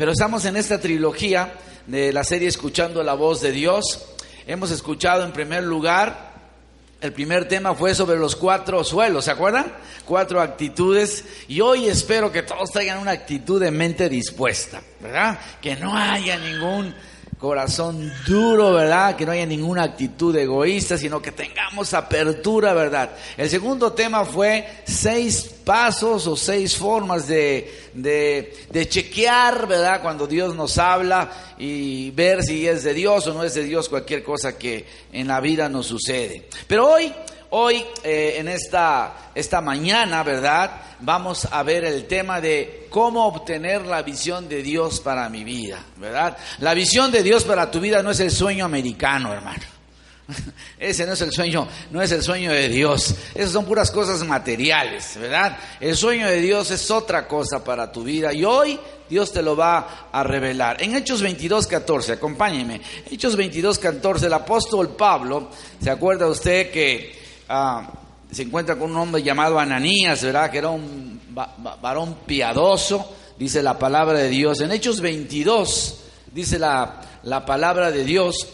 Pero estamos en esta trilogía de la serie Escuchando la voz de Dios. Hemos escuchado en primer lugar, el primer tema fue sobre los cuatro suelos, ¿se acuerdan? Cuatro actitudes. Y hoy espero que todos traigan una actitud de mente dispuesta, ¿verdad? Que no haya ningún corazón duro, ¿verdad? Que no haya ninguna actitud egoísta, sino que tengamos apertura, ¿verdad? El segundo tema fue seis pasos o seis formas de, de, de, chequear, ¿verdad? Cuando Dios nos habla y ver si es de Dios o no es de Dios cualquier cosa que en la vida nos sucede. Pero hoy Hoy, eh, en esta, esta mañana, ¿verdad? Vamos a ver el tema de cómo obtener la visión de Dios para mi vida, ¿verdad? La visión de Dios para tu vida no es el sueño americano, hermano. Ese no es el sueño, no es el sueño de Dios. Esas son puras cosas materiales, ¿verdad? El sueño de Dios es otra cosa para tu vida y hoy Dios te lo va a revelar. En Hechos 22, 14, acompáñeme. Hechos 22, 14, el apóstol Pablo, ¿se acuerda usted que Ah, se encuentra con un hombre llamado Ananías, ¿verdad? Que era un varón piadoso, dice la palabra de Dios. En Hechos 22, dice la, la palabra de Dios,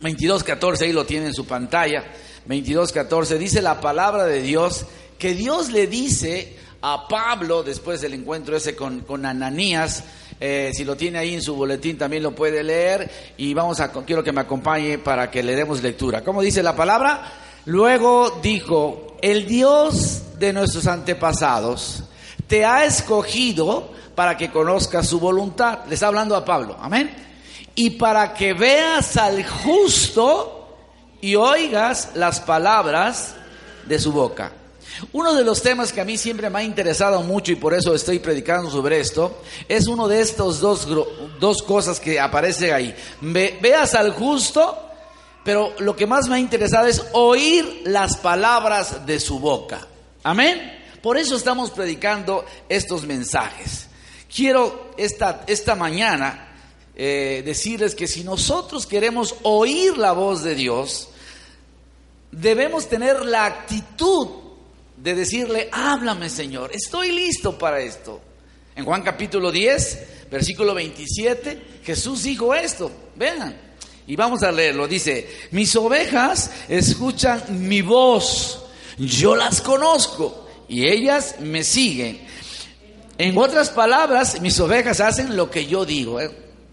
22, 14, ahí lo tiene en su pantalla, 22, 14, dice la palabra de Dios que Dios le dice a Pablo, después del encuentro ese con, con Ananías, eh, si lo tiene ahí en su boletín también lo puede leer y vamos a, quiero que me acompañe para que le demos lectura. ¿Cómo dice la palabra? Luego dijo, el Dios de nuestros antepasados te ha escogido para que conozcas su voluntad. Le está hablando a Pablo, amén. Y para que veas al justo y oigas las palabras de su boca. Uno de los temas que a mí siempre me ha interesado mucho y por eso estoy predicando sobre esto, es uno de estos dos, dos cosas que aparece ahí. veas al justo pero lo que más me ha interesado es oír las palabras de su boca. Amén. Por eso estamos predicando estos mensajes. Quiero esta, esta mañana eh, decirles que si nosotros queremos oír la voz de Dios, debemos tener la actitud de decirle, háblame Señor, estoy listo para esto. En Juan capítulo 10, versículo 27, Jesús dijo esto, vean, y vamos a leerlo. Dice, mis ovejas escuchan mi voz, yo las conozco y ellas me siguen. En otras palabras, mis ovejas hacen lo que yo digo. ¿eh?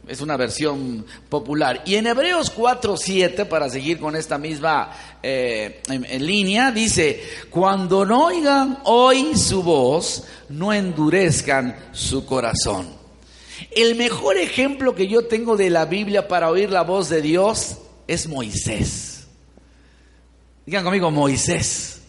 Es una versión popular. Y en Hebreos 4.7, para seguir con esta misma eh, línea, dice, cuando no oigan hoy su voz, no endurezcan su corazón. El mejor ejemplo que yo tengo de la Biblia para oír la voz de Dios es Moisés. Digan conmigo, Moisés.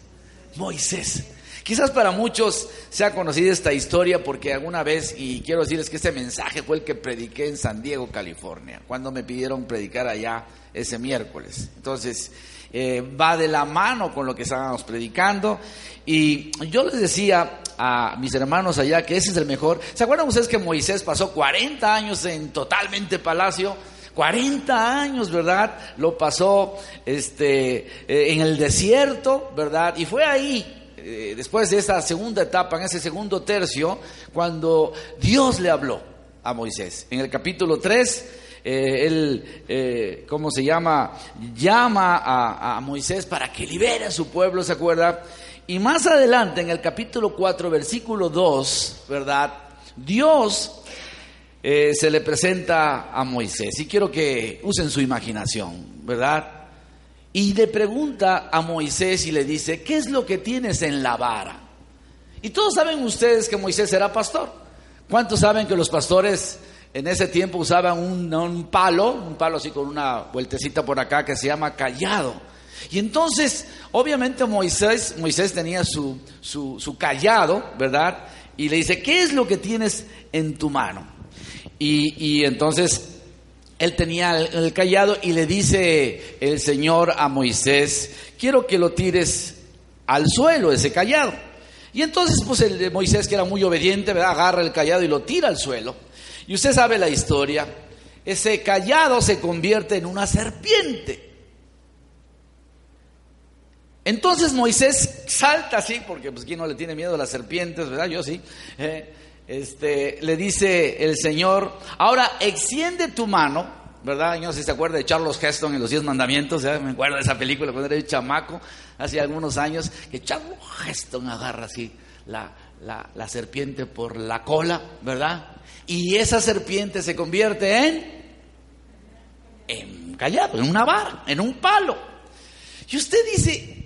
Moisés. Quizás para muchos se ha conocido esta historia porque alguna vez, y quiero decirles que este mensaje fue el que prediqué en San Diego, California, cuando me pidieron predicar allá ese miércoles. Entonces, eh, va de la mano con lo que estábamos predicando. Y yo les decía a mis hermanos allá que ese es el mejor. ¿Se acuerdan ustedes que Moisés pasó 40 años en totalmente palacio? 40 años, ¿verdad? Lo pasó este, eh, en el desierto, ¿verdad? Y fue ahí, eh, después de esa segunda etapa, en ese segundo tercio, cuando Dios le habló a Moisés. En el capítulo 3, eh, él, ¿cómo se llama? Llama a, a Moisés para que libere a su pueblo, ¿se acuerda? Y más adelante, en el capítulo 4, versículo 2, ¿verdad? Dios eh, se le presenta a Moisés. Y quiero que usen su imaginación, ¿verdad? Y le pregunta a Moisés y le dice, ¿qué es lo que tienes en la vara? Y todos saben ustedes que Moisés era pastor. ¿Cuántos saben que los pastores en ese tiempo usaban un, un palo, un palo así con una vueltecita por acá que se llama callado? Y entonces, obviamente Moisés, Moisés tenía su, su, callado, ¿verdad? Y le dice, ¿qué es lo que tienes en tu mano? Y, entonces él tenía el, callado y le dice el Señor a Moisés, quiero que lo tires al suelo, ese callado. Y entonces, pues el Moisés, que era muy obediente, ¿verdad? agarra el callado y lo tira al suelo. Y usted sabe la historia, ese callado se convierte en una serpiente. Entonces Moisés salta así, porque pues quién no le tiene miedo a las serpientes, ¿verdad? Yo sí. Eh, este, le dice el Señor, ahora extiende tu mano, ¿verdad? No sé si se acuerda de Charles Heston en Los Diez Mandamientos, ¿eh? me acuerdo de esa película cuando era chamaco, hace algunos años, que Charles Heston agarra así la, la, serpiente por la cola, ¿verdad? Y esa serpiente se convierte en, en callado, en una vara, en un palo. Y usted dice,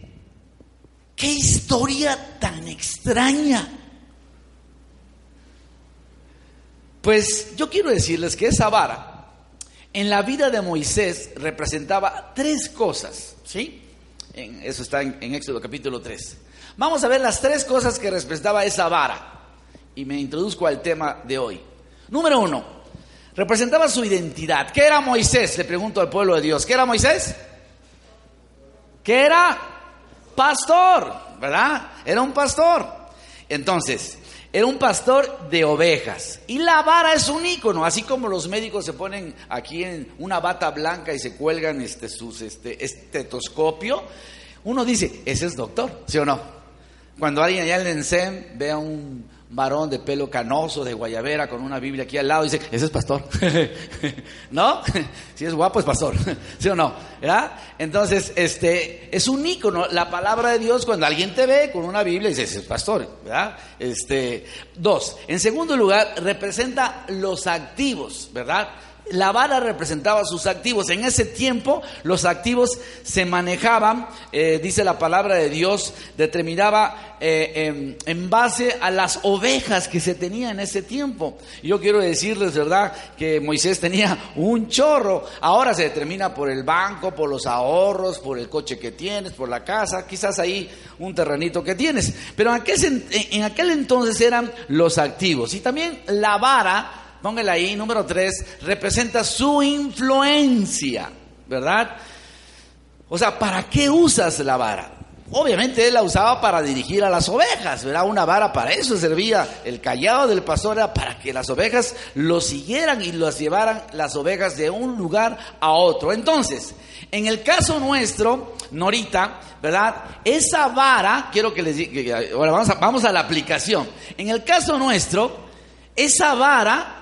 qué historia tan extraña. Pues yo quiero decirles que esa vara en la vida de Moisés representaba tres cosas, ¿sí? eso está en, en Éxodo capítulo 3. Vamos a ver las tres cosas que representaba esa vara. Y me introduzco al tema de hoy. Número uno, representaba su identidad. ¿Qué era Moisés? Le pregunto al pueblo de Dios. ¿Qué era Moisés? ¿Qué era? Pastor, ¿verdad? Era un pastor. Entonces, era un pastor de ovejas. Y la vara es un ícono, así como los médicos se ponen aquí en una bata blanca y se cuelgan este, sus este, estetoscopio. Uno dice, ese es doctor, ¿sí o no? Cuando alguien allá en el ENSEM ve a un varón de pelo canoso, de guayabera, con una Biblia aquí al lado, dice, ese es pastor. ¿No? Si es guapo es pastor. ¿Sí o no? ¿Verdad? Entonces, este, es un ícono, la palabra de Dios, cuando alguien te ve con una Biblia, dice, ese es pastor. ¿Verdad? Este, dos, en segundo lugar, representa los activos, ¿verdad? La vara representaba sus activos. En ese tiempo los activos se manejaban, eh, dice la palabra de Dios, determinaba eh, en, base a las ovejas que se tenía en ese tiempo. Yo quiero decirles, ¿verdad?, que Moisés tenía un chorro. Ahora se determina por el banco, por los ahorros, por el coche que tienes, por la casa, quizás ahí un terrenito que tienes. Pero en aquel entonces eran los activos. Y también la vara póngale ahí, número tres, representa su influencia, ¿verdad? O sea, ¿para qué usas la vara? Obviamente él la usaba para dirigir a las ovejas, ¿verdad? Una vara para eso servía. El callado del pastor era para que las ovejas lo siguieran y las llevaran las ovejas de un lugar a otro. Entonces, en el caso nuestro, Norita, ¿verdad? Esa vara, quiero que les diga, ahora vamos a, vamos a la aplicación. En el caso nuestro, esa vara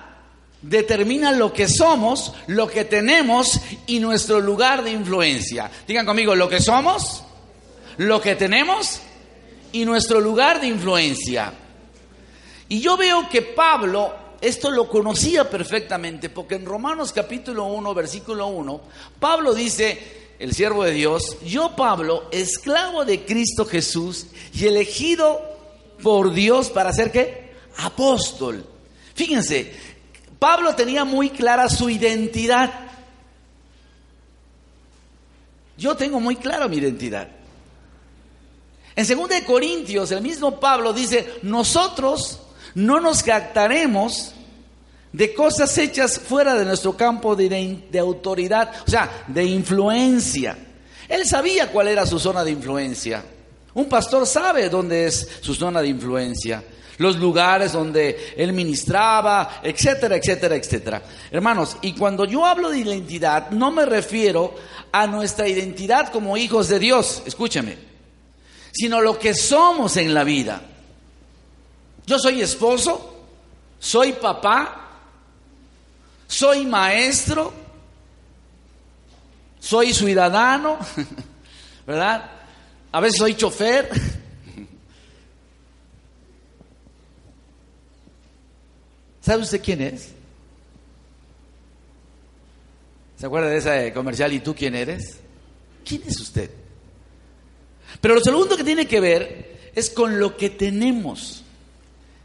determina lo que somos, lo que tenemos y nuestro lugar de influencia. Digan conmigo, lo que somos, lo que tenemos y nuestro lugar de influencia. Y yo veo que Pablo esto lo conocía perfectamente, porque en Romanos capítulo 1, versículo 1, Pablo dice, el siervo de Dios, yo Pablo, esclavo de Cristo Jesús y elegido por Dios para ser qué? Apóstol. Fíjense, Pablo tenía muy clara su identidad. Yo tengo muy clara mi identidad. En 2 Corintios, el mismo Pablo dice, nosotros no nos captaremos de cosas hechas fuera de nuestro campo de, de, autoridad, o sea, de influencia. Él sabía cuál era su zona de influencia. Un pastor sabe dónde es su zona de influencia los lugares donde él ministraba, etcétera, etcétera, etcétera. Hermanos, y cuando yo hablo de identidad, no me refiero a nuestra identidad como hijos de Dios, escúcheme, sino lo que somos en la vida. Yo soy esposo, soy papá, soy maestro, soy ciudadano, ¿verdad? A veces soy chofer. ¿Sabe usted quién es? ¿Se acuerda de ese comercial y tú quién eres? ¿Quién es usted? Pero lo segundo que tiene que ver es con lo que tenemos.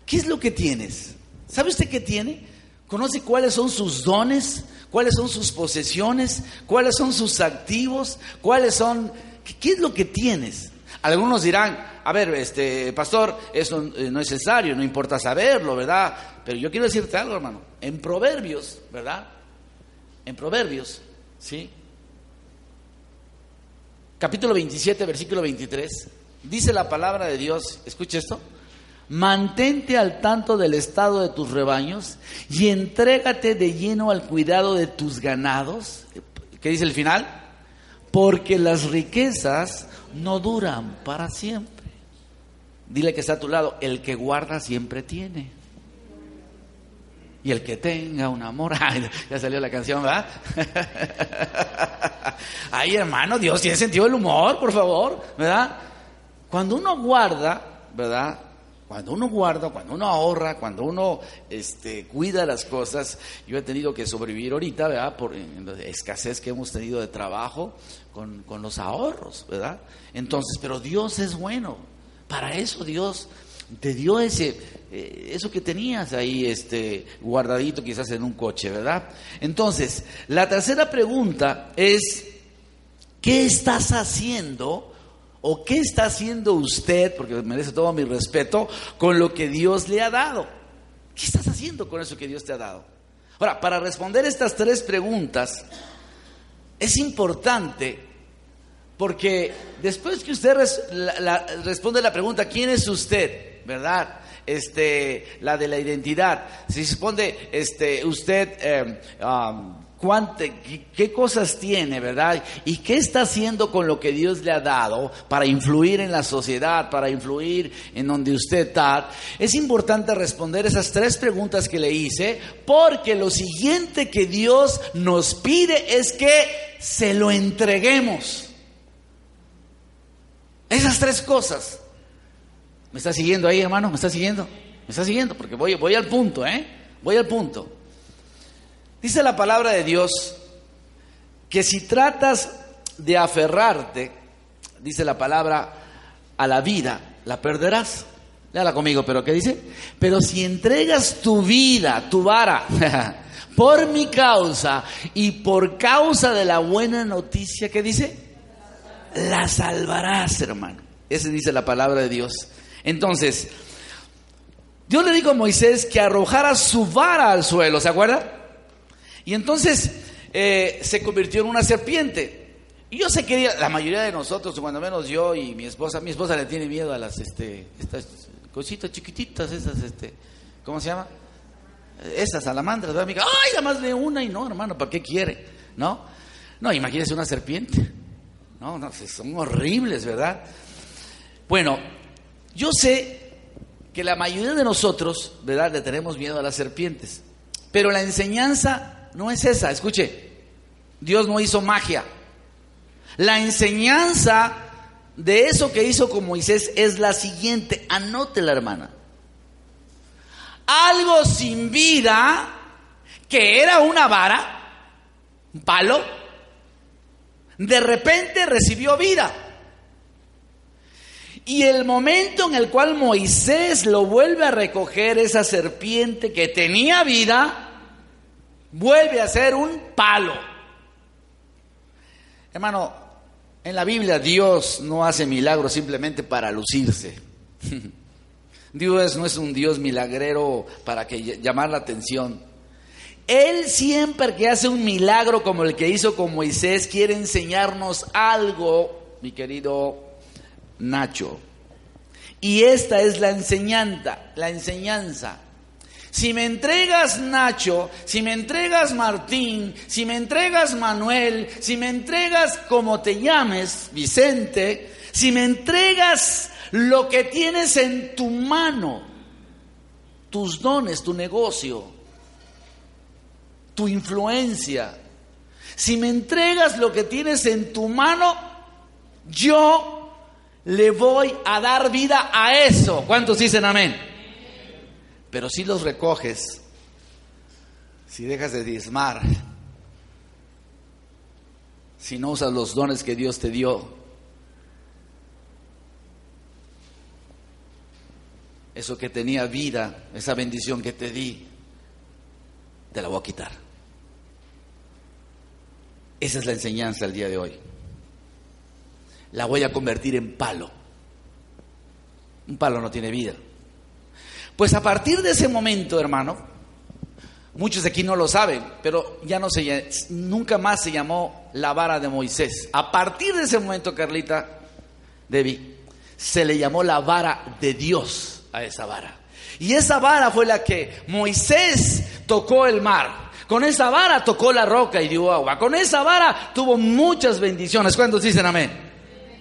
¿Qué es lo que tienes? ¿Sabe usted qué tiene? ¿Conoce cuáles son sus dones? ¿Cuáles son sus posesiones? ¿Cuáles son sus activos? ¿Cuáles son... ¿Qué es lo que tienes? Algunos dirán, a ver, este pastor, eso eh, no es necesario, no importa saberlo, ¿verdad? Pero yo quiero decirte algo, hermano. En Proverbios, ¿verdad? En Proverbios, ¿sí? Capítulo 27, versículo 23, dice la palabra de Dios, escuche esto, mantente al tanto del estado de tus rebaños y entrégate de lleno al cuidado de tus ganados. ¿Qué dice el final? Porque las riquezas no duran para siempre. Dile que está a tu lado, el que guarda siempre tiene. Y el que tenga un amor, ya salió la canción, ¿verdad? Ay, hermano, Dios tiene sentido del humor, por favor, ¿verdad? Cuando uno guarda, ¿verdad? Cuando uno guarda, cuando uno ahorra, cuando uno este, cuida las cosas, yo he tenido que sobrevivir ahorita, ¿verdad? Por la escasez que hemos tenido de trabajo con, los ahorros, ¿verdad? Entonces, pero Dios es bueno. Para eso Dios te dio ese, eh, eso que tenías ahí este, guardadito quizás en un coche, ¿verdad? Entonces, la tercera pregunta es, ¿qué estás haciendo? ¿O qué está haciendo usted, porque merece todo mi respeto, con lo que Dios le ha dado? ¿Qué estás haciendo con eso que Dios te ha dado? Ahora, para responder estas tres preguntas, es importante porque después que usted responde la pregunta, ¿quién es usted? ¿verdad? Este, la de la identidad. Si responde, este, usted, um, qué, cosas tiene, ¿verdad? ¿Y qué está haciendo con lo que Dios le ha dado para influir en la sociedad, para influir en donde usted está? Es importante responder esas tres preguntas que le hice, porque lo siguiente que Dios nos pide es que se lo entreguemos. Esas tres cosas. ¿Me está siguiendo ahí, hermano? ¿Me está siguiendo? ¿Me está siguiendo? Porque voy, voy al punto, ¿eh? Voy al punto. Dice la palabra de Dios que si tratas de aferrarte, dice la palabra, a la vida, la perderás. Léala conmigo, pero ¿qué dice? Pero si entregas tu vida, tu vara, por mi causa y por causa de la buena noticia, ¿qué dice? La salvarás, hermano. Esa dice la palabra de Dios. Entonces, Dios le dijo a Moisés que arrojara su vara al suelo, ¿se acuerda? Y entonces eh, se convirtió en una serpiente. Y yo sé que la mayoría de nosotros, cuando menos yo y mi esposa, mi esposa le tiene miedo a las este, estas cositas chiquititas, esas, este, ¿cómo se llama? Esas salamandras, ¿verdad? Amiga, ay, nada más de una y no, hermano, ¿para qué quiere? ¿No? No, imagínese una serpiente. No, no, son horribles, ¿verdad? Bueno, yo sé que la mayoría de nosotros, ¿verdad?, le tenemos miedo a las serpientes. Pero la enseñanza no es esa. Escuche, Dios no hizo magia. La enseñanza de eso que hizo con Moisés es la siguiente. Anótela, hermana. Algo sin vida, que era una vara, un palo, de repente recibió vida. Y el momento en el cual Moisés lo vuelve a recoger, esa serpiente que tenía vida, vuelve a ser un palo. Hermano, en la Biblia Dios no hace milagros simplemente para lucirse. Dios no es un Dios milagrero para que llamar la atención. Él siempre que hace un milagro como el que hizo con Moisés quiere enseñarnos algo, mi querido Nacho. Y esta es la enseñanza, la enseñanza. Si me entregas Nacho, si me entregas Martín, si me entregas Manuel, si me entregas como te llames, Vicente, si me entregas lo que tienes en tu mano, tus dones, tu negocio, tu influencia, si me entregas lo que tienes en tu mano, yo le voy a dar vida a eso. ¿Cuántos dicen amén? Pero si los recoges, si dejas de diezmar, si no usas los dones que Dios te dio, eso que tenía vida, esa bendición que te di, te la voy a quitar. Esa es la enseñanza el día de hoy la voy a convertir en palo. Un palo no tiene vida. Pues a partir de ese momento, hermano, muchos de aquí no lo saben, pero ya no se nunca más se llamó la vara de Moisés. A partir de ese momento, Carlita, Debbie, se le llamó la vara de Dios a esa vara. Y esa vara fue la que Moisés tocó el mar. Con esa vara tocó la roca y dio agua. Con esa vara tuvo muchas bendiciones. ¿Cuántos dicen amén?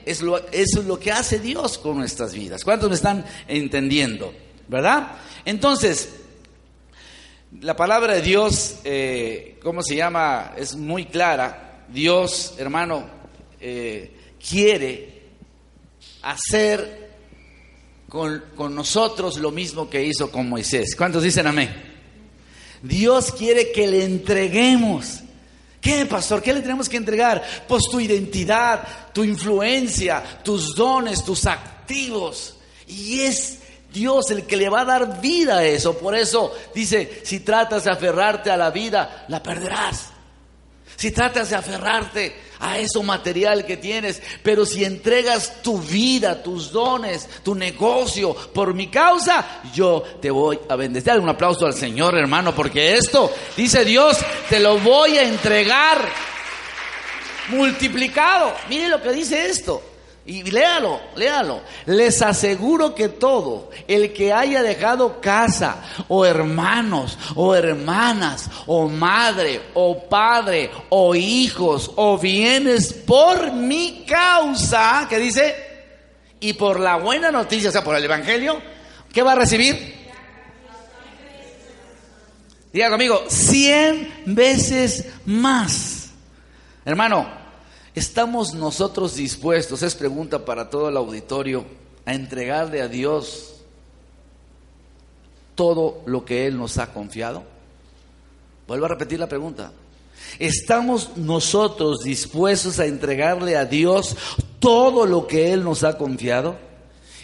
eso es lo que hace Dios con nuestras vidas. ¿Cuántos me están entendiendo? ¿Verdad? Entonces, La palabra de Dios, eh, ¿cómo se llama? Es muy clara. Dios, hermano, eh, quiere hacer con, con nosotros lo mismo que hizo con Moisés. ¿Cuántos dicen amén? Dios quiere que le entreguemos. ¿Qué, pastor? ¿Qué le tenemos que entregar? Pues tu identidad, tu influencia, tus dones, tus activos. Y es Dios el que le va a dar vida a eso. Por eso dice, si tratas de aferrarte a la vida, la perderás. Si tratas de aferrarte a eso material que tienes, pero si entregas tu vida, tus dones, tu negocio por mi causa, yo te voy a bendecir. Dale un aplauso al Señor, hermano, porque esto, dice Dios, te lo voy a entregar multiplicado. Mire lo que dice esto. Y léalo, léalo. Les aseguro que todo el que haya dejado casa, o hermanos, o hermanas, o madre, o padre, o hijos, o bienes por mi causa, ¿qué dice? Y por la buena noticia, o sea, por el Evangelio, ¿qué va a recibir? Diga conmigo, cien veces más. Hermano, ¿Estamos nosotros dispuestos, es pregunta para todo el auditorio, a entregarle a Dios todo lo que Él nos ha confiado? Vuelvo a repetir la pregunta. ¿Estamos nosotros dispuestos a entregarle a Dios todo lo que Él nos ha confiado?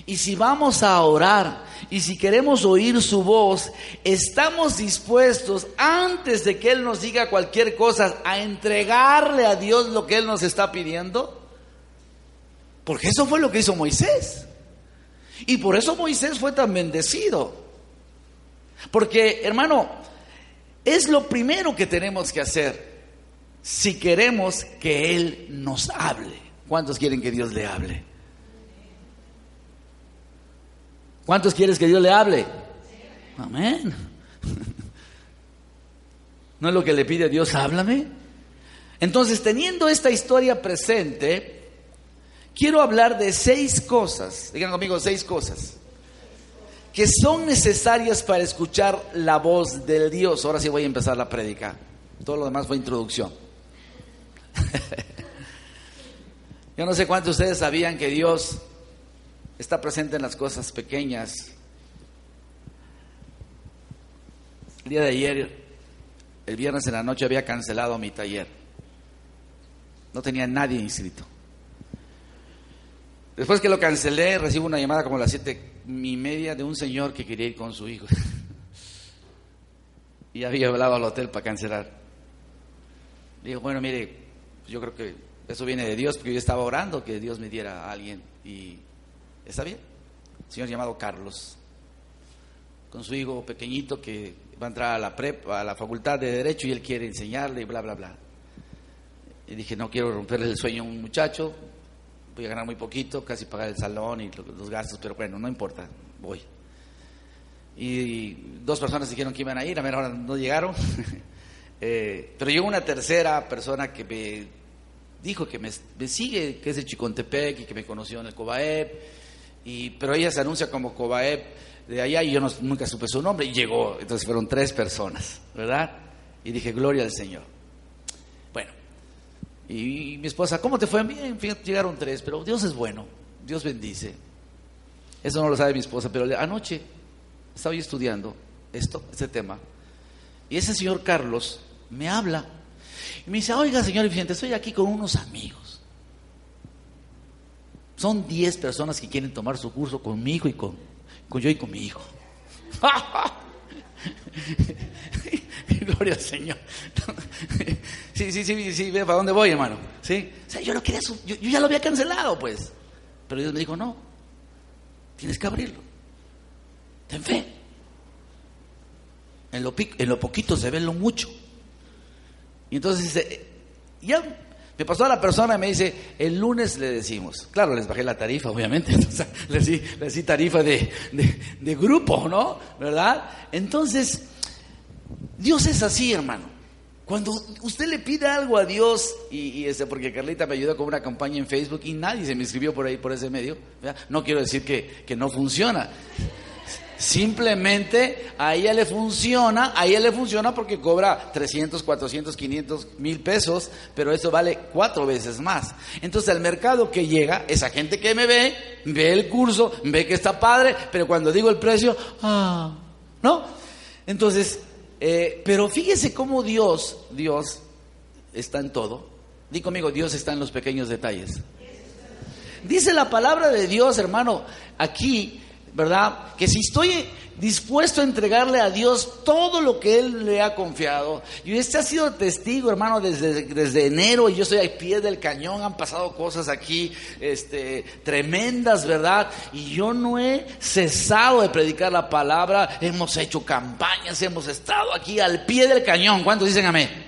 Y si vamos a orar y si queremos oír su voz, estamos dispuestos, antes de que Él nos diga cualquier cosa, a entregarle a Dios lo que Él nos está pidiendo. Porque eso fue lo que hizo Moisés. Y por eso Moisés fue tan bendecido. Porque, hermano, es lo primero que tenemos que hacer si queremos que Él nos hable. ¿Cuántos quieren que Dios le hable? ¿Cuántos quieres que Dios le hable? Amén. ¿No es lo que le pide Dios? Háblame. Entonces, teniendo esta historia presente, quiero hablar de seis cosas, digan conmigo seis cosas, que son necesarias para escuchar la voz del Dios. Ahora sí voy a empezar la prédica. Todo lo demás fue introducción. Yo no sé cuántos de ustedes sabían que Dios está presente en las cosas pequeñas. El día de ayer, el viernes en la noche, había cancelado mi taller. No tenía nadie inscrito. Después que lo cancelé, recibo una llamada como a las siete y media de un señor que quería ir con su hijo. y había hablado al hotel para cancelar. Digo, bueno, mire, yo creo que eso viene de Dios, porque yo estaba orando que Dios me diera a alguien. Y ¿Está bien? señor llamado Carlos, con su hijo pequeñito que va a entrar a la prepa, a la facultad de Derecho y él quiere enseñarle y bla, bla, bla. Y dije, no quiero romperle el sueño a un muchacho, voy a ganar muy poquito, casi pagar el salón y los gastos, pero bueno, no importa, voy. Y dos personas dijeron que iban a ir, a menos hora no llegaron. Eh, pero llegó una tercera persona que me dijo que me, sigue, que es de Chicontepec y que me conoció en el Cobaep pero ella se anuncia como Cobaep de allá y yo nunca supe su nombre y llegó. Entonces fueron tres personas, ¿verdad? Y dije, gloria al Señor. Bueno, y, mi esposa, ¿cómo te fue? Bien, llegaron tres, pero Dios es bueno, Dios bendice. Eso no lo sabe mi esposa, pero anoche estaba yo estudiando esto, este tema, y ese señor Carlos me habla y me dice, oiga, señor Vicente, estoy aquí con unos amigos. Son 10 personas que quieren tomar su curso conmigo y con, con yo y con mi hijo. Gloria al Señor. sí, sí, sí, sí, ve para dónde voy, hermano. Sí. O sea, yo no quería, yo, ya lo había cancelado, pues. Pero Dios me dijo, no, tienes que abrirlo. Ten fe. En lo, en lo poquito se ve lo mucho. Y entonces dice, ya me pasó a la persona y me dice, el lunes le decimos. Claro, les bajé la tarifa, obviamente. les, di, tarifa de, grupo, ¿no? ¿Verdad? Entonces, Dios es así, hermano. Cuando usted le pide algo a Dios, y, ese, porque Carlita me ayudó con una campaña en Facebook y nadie se me inscribió por ahí, por ese medio, no quiero decir que, que no funciona. Simplemente a ella le funciona, a ella le funciona porque cobra 300, 400, 500 mil pesos, pero eso vale cuatro veces más. Entonces el mercado que llega, esa gente que me ve, ve el curso, ve que está padre, pero cuando digo el precio, ah, ¿no? Entonces, eh, pero fíjese cómo Dios, Dios está en todo. Di conmigo, Dios está en los pequeños detalles. Dice la palabra de Dios, hermano, aquí ¿verdad? Que si estoy dispuesto a entregarle a Dios todo lo que Él le ha confiado, y este ha sido testigo, hermano, desde, enero, y yo estoy al pie del cañón, han pasado cosas aquí este, tremendas, ¿verdad? Y yo no he cesado de predicar la palabra, hemos hecho campañas, hemos estado aquí al pie del cañón, ¿cuántos dicen amén?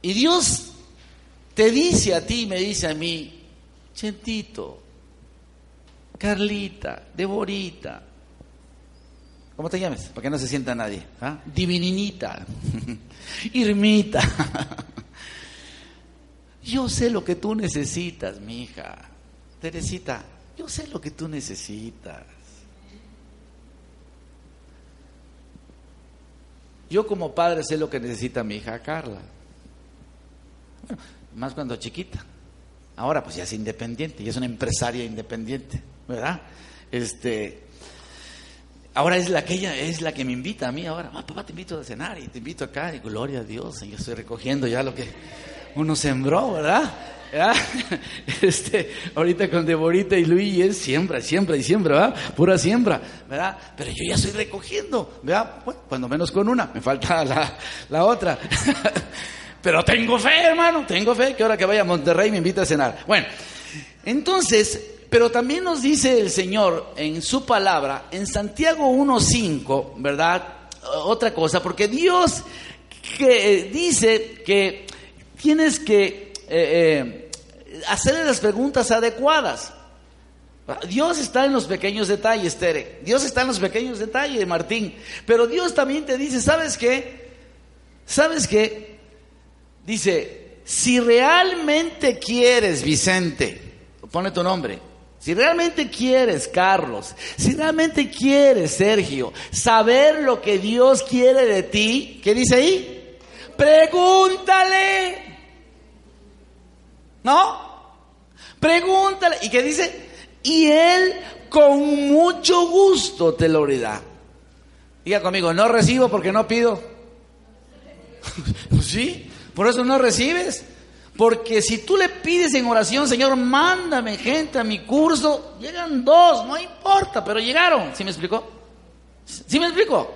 Y Dios te dice a ti, me dice a mí, Chentito, Carlita, Deborita. ¿Cómo te llames? Para que no se sienta nadie. ¿Ah? Divininita. Irmita. Yo sé lo que tú necesitas, mi hija. Teresita, yo sé lo que tú necesitas. Yo como padre sé lo que necesita mi hija Carla. más cuando chiquita. Ahora pues ya es independiente, ya es una empresaria independiente. ¿Verdad? Este, ahora es la que ella, es la que me invita a mí ahora, ah, papá te invito a cenar y te invito acá, y gloria a Dios, y yo estoy recogiendo ya lo que uno sembró, ¿verdad? Este, ahorita con Deborita y Luis es siembra, siembra y siembra, ¿verdad? Pura siembra, ¿verdad? Pero yo ya estoy recogiendo, ¿verdad? Bueno, cuando menos con una, me falta la, la otra. Pero tengo fe, hermano, tengo fe que ahora que vaya a Monterrey me invita a cenar. Bueno, entonces, pero también nos dice el Señor en su palabra, en Santiago 1.5, ¿verdad? Otra cosa, porque Dios que, eh, dice que tienes que eh, eh, hacerle las preguntas adecuadas. Dios está en los pequeños detalles, Tere. Dios está en los pequeños detalles, Martín. Pero Dios también te dice, ¿sabes qué? ¿Sabes qué? Dice, si realmente quieres, Vicente, pone tu nombre, si realmente quieres, Carlos, si realmente quieres, Sergio, saber lo que Dios quiere de ti, ¿qué dice ahí? Pregúntale. ¿No? Pregúntale. ¿Y qué dice? Y Él con mucho gusto te lo dirá. Diga conmigo, no recibo porque no pido. ¿Sí? Por eso no recibes. Porque si tú le pides en oración, Señor, mándame gente a mi curso, llegan dos, no importa, pero llegaron. ¿Sí me explicó? ¿Sí me explicó?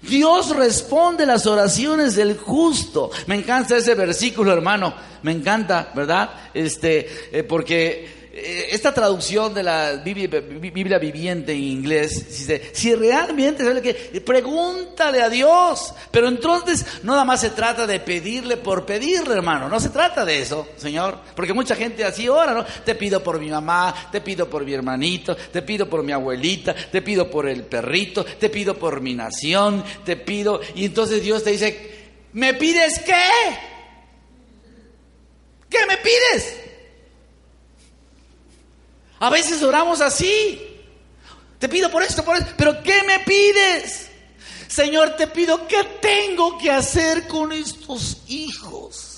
Dios responde las oraciones del justo. Me encanta ese versículo, hermano. Me encanta, ¿verdad? Este, eh, porque esta traducción de la Biblia, viviente en inglés dice, si realmente que pregúntale a Dios, pero entonces no nada más se trata de pedirle por pedirle, hermano, no se trata de eso, Señor, porque mucha gente así ora, ¿no? Te pido por mi mamá, te pido por mi hermanito, te pido por mi abuelita, te pido por el perrito, te pido por mi nación, te pido, y entonces Dios te dice, ¿me pides qué? ¿Qué me pides? A veces oramos así. Te pido por esto, por esto. Pero ¿qué me pides? Señor, te pido, ¿qué tengo que hacer con estos hijos?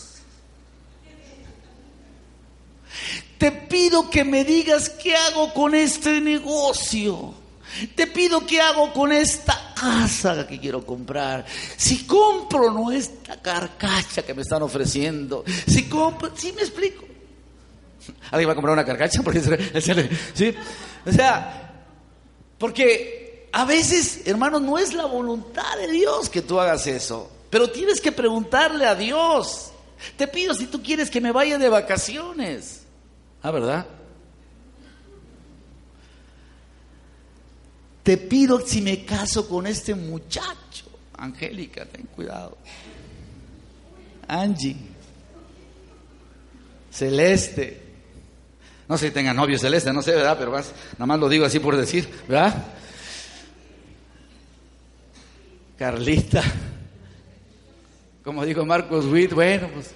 Te pido que me digas qué hago con este negocio. Te pido qué hago con esta casa que quiero comprar. Si compro no esta carcacha que me están ofreciendo. Si compro, sí me explico. ¿Alguien va a comprar una carcacha? Porque, ¿sí? O sea, porque a veces, hermano, no es la voluntad de Dios que tú hagas eso. Pero tienes que preguntarle a Dios. Te pido si tú quieres que me vaya de vacaciones. Ah, ¿verdad? Te pido si me caso con este muchacho. Angélica, ten cuidado. Angie. Celeste. No sé si tenga novio celeste, no sé, ¿verdad? Pero más, nada más lo digo así por decir, ¿verdad? Carlita. Como dijo Marcos Witt, bueno, pues.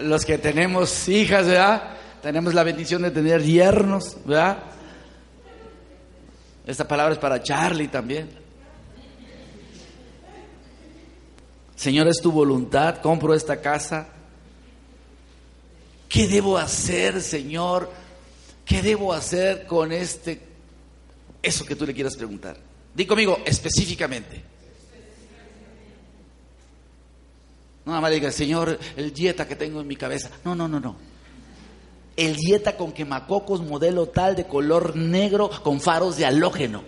Los que tenemos hijas, ¿verdad? Tenemos la bendición de tener yernos, ¿verdad? Esta palabra es para Charlie también. Señor, es tu voluntad, compro esta casa. ¿Qué debo hacer, Señor? ¿Qué debo hacer con este, eso que tú le quieras preguntar? Di conmigo específicamente. No nada más diga, Señor, el dieta que tengo en mi cabeza. No, no, no, no. El dieta con quemacocos modelo tal de color negro con faros de halógeno.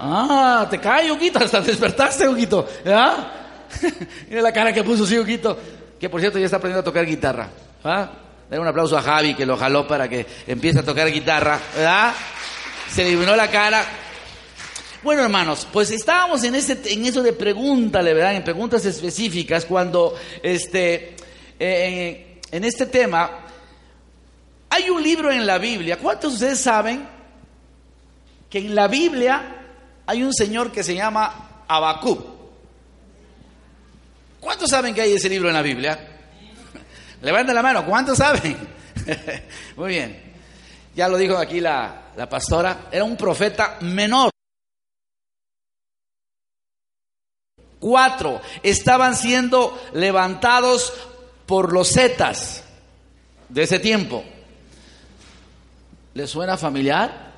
Ah, te cae, Huguito, hasta despertaste, Huguito. Mira la cara que puso, sí, Huguito. Que por cierto ya está aprendiendo a tocar guitarra. ¿Ah? un aplauso a Javi que lo jaló para que empiece a tocar guitarra. ¿Verdad? Se eliminó la cara. Bueno, hermanos, pues estábamos en, ese, en eso de pregúntale, ¿verdad? En preguntas específicas, cuando este, eh, en este tema hay un libro en la Biblia. ¿Cuántos de ustedes saben que en la Biblia hay un señor que se llama Abacú? ¿Cuántos saben que hay ese libro en la Biblia? Levanten la mano, ¿cuántos saben? Muy bien. Ya lo dijo aquí la, la pastora, era un profeta menor. Cuatro estaban siendo levantados por los zetas de ese tiempo. ¿Le suena familiar?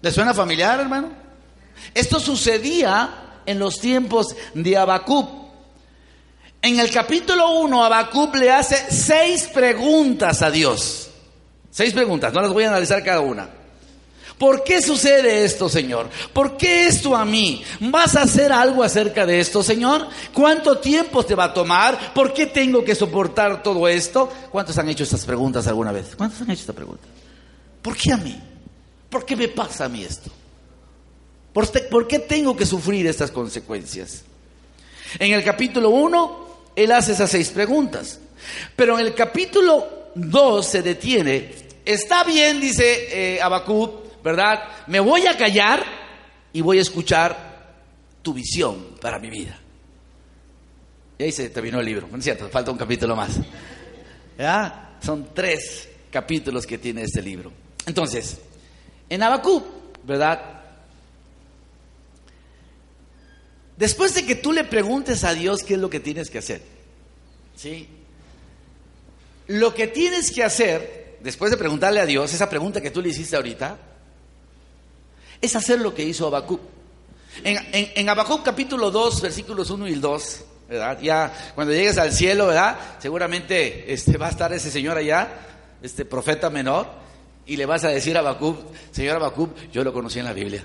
¿Le suena familiar, hermano? Esto sucedía en los tiempos de Abacub. En el capítulo 1, Abacub le hace seis preguntas a Dios. Seis preguntas, no las voy a analizar cada una. ¿Por qué sucede esto, Señor? ¿Por qué esto a mí? ¿Vas a hacer algo acerca de esto, Señor? ¿Cuánto tiempo te va a tomar? ¿Por qué tengo que soportar todo esto? ¿Cuántos han hecho estas preguntas alguna vez? ¿Cuántos han hecho esta pregunta? ¿Por qué a mí? ¿Por qué me pasa a mí esto? ¿Por, qué tengo que sufrir estas consecuencias? En el capítulo 1, él hace esas seis preguntas. Pero en el capítulo 2 se detiene. Está bien, dice eh, ¿verdad? Me voy a callar y voy a escuchar tu visión para mi vida. Y ahí se terminó el libro, ¿no es cierto? Falta un capítulo más. ¿Ya? Son tres capítulos que tiene este libro. Entonces, en Abacú, ¿verdad? Después de que tú le preguntes a Dios qué es lo que tienes que hacer, ¿sí? Lo que tienes que hacer, después de preguntarle a Dios, esa pregunta que tú le hiciste ahorita, es hacer lo que hizo Habacuc. En, en, capítulo 2, versículos 1 y 2, ¿verdad? Ya cuando llegues al cielo, ¿verdad? Seguramente este, va a estar ese señor allá, este profeta menor, y le vas a decir a Habacuc, señor Habacuc, yo lo conocí en la Biblia.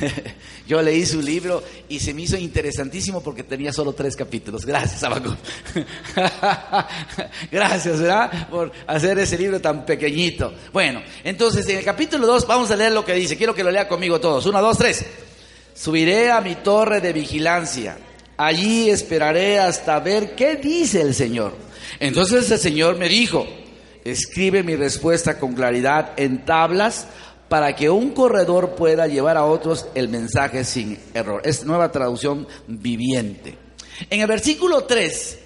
Yo leí su libro y se me hizo interesantísimo porque tenía solo tres capítulos. Gracias, Abaco. Gracias, ¿verdad? Por hacer ese libro tan pequeñito. Bueno, entonces en el capítulo 2 vamos a leer lo que dice. Quiero que lo lea conmigo todos. Uno, dos, tres. Subiré a mi torre de vigilancia. Allí esperaré hasta ver qué dice el Señor. Entonces el Señor me dijo, escribe mi respuesta con claridad en tablas para que un corredor pueda llevar a otros el mensaje sin error. Es nueva traducción viviente. En el versículo 3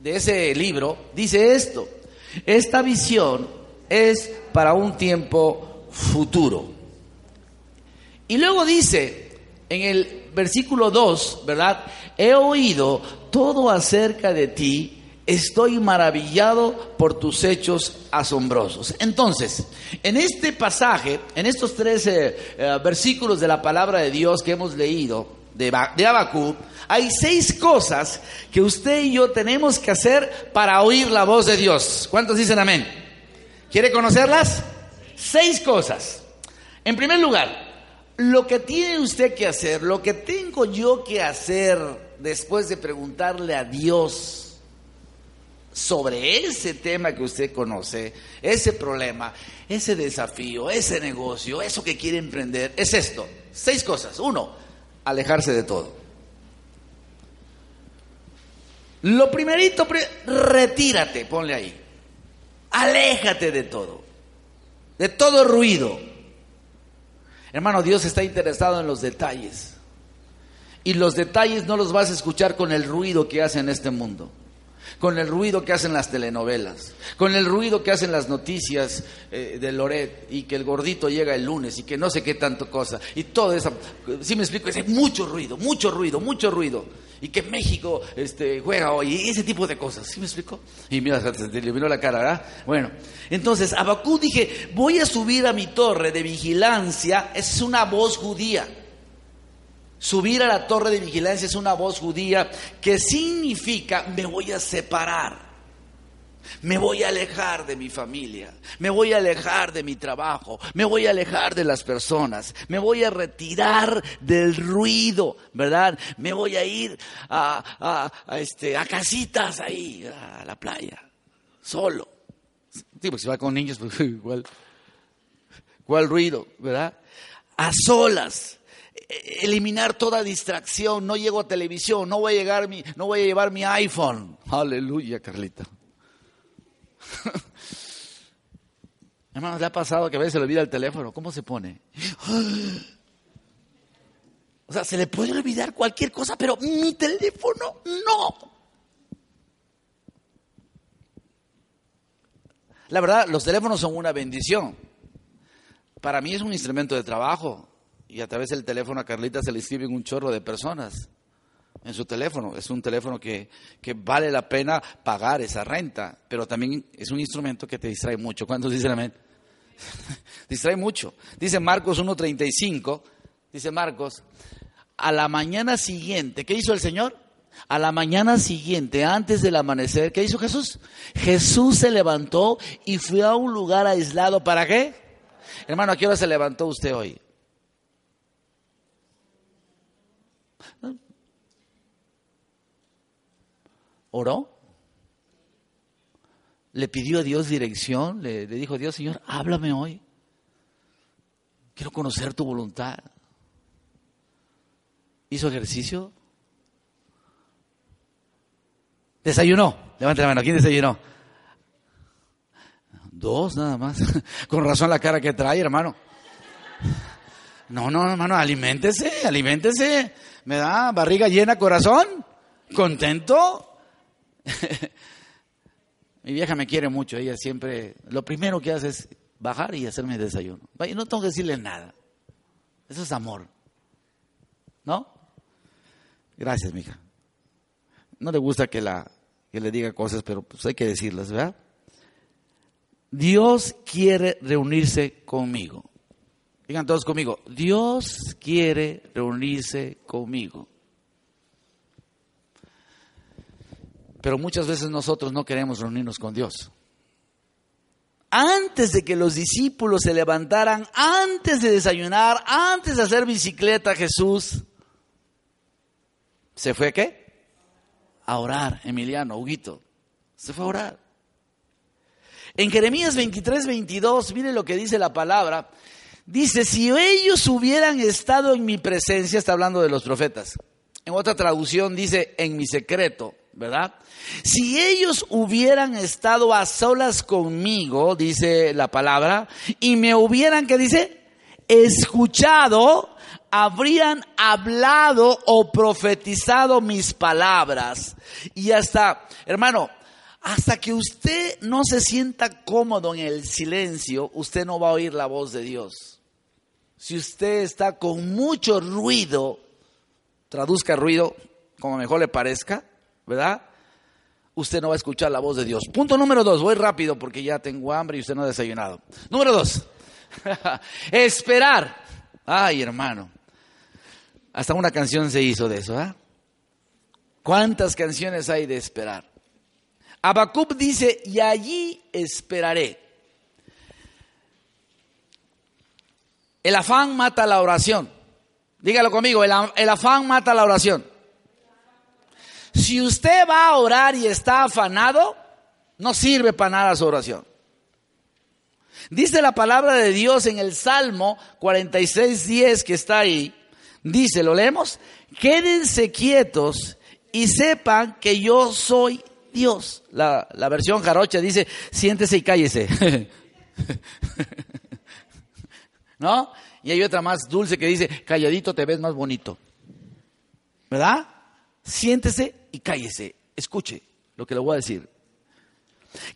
de ese libro dice esto, esta visión es para un tiempo futuro. Y luego dice en el versículo 2, ¿verdad? He oído todo acerca de ti estoy maravillado por tus hechos asombrosos. Entonces, en este pasaje, en estos tres eh, versículos de la palabra de Dios que hemos leído, de, de Abacú, hay seis cosas que usted y yo tenemos que hacer para oír la voz de Dios. ¿Cuántos dicen amén? ¿Quiere conocerlas? Seis cosas. En primer lugar, lo que tiene usted que hacer, lo que tengo yo que hacer después de preguntarle a Dios, sobre ese tema que usted conoce, ese problema, ese desafío, ese negocio, eso que quiere emprender, es esto. Seis cosas. Uno, alejarse de todo. Lo primerito, retírate, ponle ahí. Aléjate de todo. De todo ruido. Hermano, Dios está interesado en los detalles. Y los detalles no los vas a escuchar con el ruido que hace en este mundo. Con el ruido que hacen las telenovelas, con el ruido que hacen las noticias eh, de Loret y que el gordito llega el lunes y que no sé qué tanto cosa y todo eso, si me explico, es mucho ruido, mucho ruido, mucho ruido y que México este, juega hoy y ese tipo de cosas, ¿sí me explico? Y mira, se le vino la cara, ¿verdad? Bueno, entonces Abacú dije, voy a subir a mi torre de vigilancia, es una voz judía. Subir a la torre de vigilancia es una voz judía que significa me voy a separar, me voy a alejar de mi familia, me voy a alejar de mi trabajo, me voy a alejar de las personas, me voy a retirar del ruido, ¿verdad? Me voy a ir a, este, a casitas ahí, a la playa, solo. Sí, si va con niños, pues igual. ¿Cuál ruido, verdad? A solas eliminar toda distracción, no llego a televisión, no voy a, llegar mi, no voy a llevar mi iPhone. Aleluya, Carlita. Hermanos, ¿le ha pasado que a veces se le olvida el teléfono? ¿Cómo se pone? O sea, se le puede olvidar cualquier cosa, pero mi teléfono no. La verdad, los teléfonos son una bendición. Para mí es un instrumento de trabajo y a través del teléfono a Carlita se le escriben un chorro de personas en su teléfono. Es un teléfono que, vale la pena pagar esa renta, pero también es un instrumento que te distrae mucho. ¿Cuántos dicen amén? distrae mucho. Dice Marcos 1.35, dice Marcos, a la mañana siguiente, ¿qué hizo el Señor? A la mañana siguiente, antes del amanecer, ¿qué hizo Jesús? Jesús se levantó y fue a un lugar aislado. ¿Para qué? Hermano, ¿a qué hora se levantó usted hoy? Oró, le pidió a Dios dirección, le, dijo Dios, Señor, háblame hoy. Quiero conocer tu voluntad. ¿Hizo ejercicio? ¿Desayunó? Levante la mano. ¿Quién desayunó? Dos nada más. Con razón la cara que trae, hermano. No, no, hermano, aliméntese, aliméntese. Me da barriga llena, corazón. ¿Contento? Mi vieja me quiere mucho, ella siempre, lo primero que hace es bajar y hacerme desayuno. No tengo que decirle nada. Eso es amor. ¿No? Gracias, mija. No le gusta que, la, que le diga cosas, pero pues hay que decirlas, ¿verdad? Dios quiere reunirse conmigo. Digan todos conmigo, Dios quiere reunirse conmigo. Pero muchas veces nosotros no queremos reunirnos con Dios. Antes de que los discípulos se levantaran, antes de desayunar, antes de hacer bicicleta, Jesús se fue qué? A orar, Emiliano, Huguito. Se fue a orar. En Jeremías 23, 22, mire lo que dice la palabra. Dice, si ellos hubieran estado en mi presencia, está hablando de los profetas. En otra traducción dice, en mi secreto. ¿verdad? Si ellos hubieran estado a solas conmigo, dice la palabra, y me hubieran, ¿qué dice? Escuchado, habrían hablado o profetizado mis palabras. Y hasta, hermano, hasta que usted no se sienta cómodo en el silencio, usted no va a oír la voz de Dios. Si usted está con mucho ruido, traduzca ruido como mejor le parezca, ¿verdad? Usted no va a escuchar la voz de Dios. Punto número dos, voy rápido porque ya tengo hambre y usted no ha desayunado. Número dos, esperar. Ay, hermano, hasta una canción se hizo de eso, ¿ah? ¿Cuántas canciones hay de esperar? Abacub dice, y allí esperaré. El afán mata la oración. Dígalo conmigo, el afán mata la oración. Si usted va a orar y está afanado, no sirve para nada su oración. Dice la palabra de Dios en el Salmo 46.10 que está ahí. Dice, lo leemos, quédense quietos y sepan que yo soy Dios. La, versión jarocha dice, siéntese y cállese. ¿No? Y hay otra más dulce que dice, calladito te ves más bonito. ¿Verdad? Siéntese y cállese, escuche lo que le voy a decir.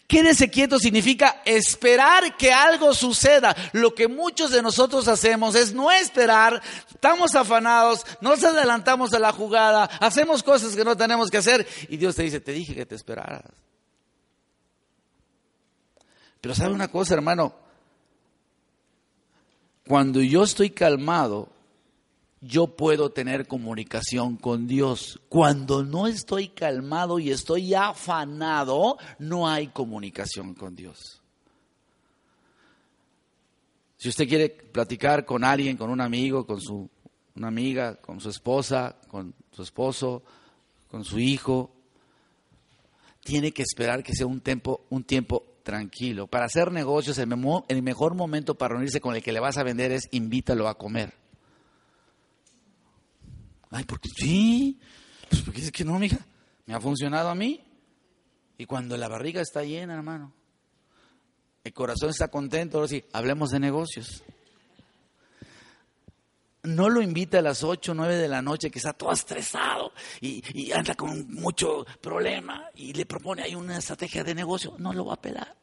Quédese quieto significa esperar que algo suceda. Lo que muchos de nosotros hacemos es no esperar, estamos afanados, nos adelantamos a la jugada, hacemos cosas que no tenemos que hacer y Dios te dice, te dije que te esperaras. Pero sabe una cosa, hermano, cuando yo estoy calmado, yo puedo tener comunicación con Dios. Cuando no estoy calmado y estoy afanado, no hay comunicación con Dios. Si usted quiere platicar con alguien, con un amigo, con su una amiga, con su esposa, con su esposo, con su hijo, tiene que esperar que sea un tiempo, un tiempo tranquilo. Para hacer negocios, el, mejor momento para reunirse con el que le vas a vender es invítalo a comer. Ay, porque sí. Pues porque es que no, mija. Me ha funcionado a mí. Y cuando la barriga está llena, hermano, el corazón está contento, ahora sí, hablemos de negocios. No lo invita a las 8 o 9 de la noche que está todo estresado y, y, anda con mucho problema y le propone ahí una estrategia de negocio. No lo va a pelar.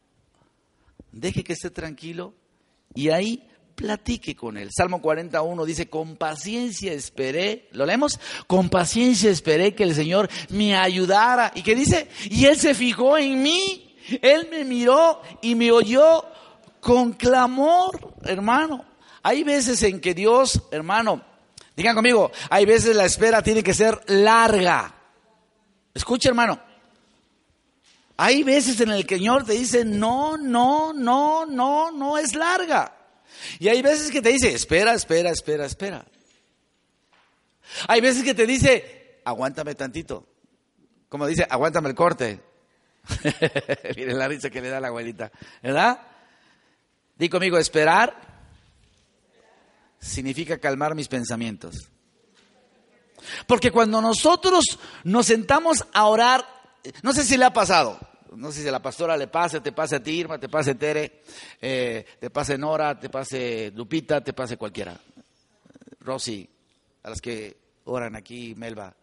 Deje que esté tranquilo y ahí platique con él. Salmo 41 dice, con paciencia esperé, ¿lo leemos? Con paciencia esperé que el Señor me ayudara. ¿Y qué dice? Y Él se fijó en mí, Él me miró y me oyó con clamor, hermano. Hay veces en que Dios, hermano, digan conmigo, hay veces la espera tiene que ser larga. Escucha, hermano. Hay veces en el que el Señor te dice, no, no, no, no, no es larga. Y hay veces que te dice, espera, espera, espera, espera. Hay veces que te dice, aguántame tantito. Como dice, aguántame el corte. Miren la risa que le da la abuelita, ¿verdad? Di conmigo, esperar significa calmar mis pensamientos. Porque cuando nosotros nos sentamos a orar, no sé si le ha pasado, no sé si a la pastora le pase, te pase a ti, Irma, te pase Tere, eh, te pase Nora, te pase Lupita, te pase cualquiera. Rosy, a las que oran aquí, Melba.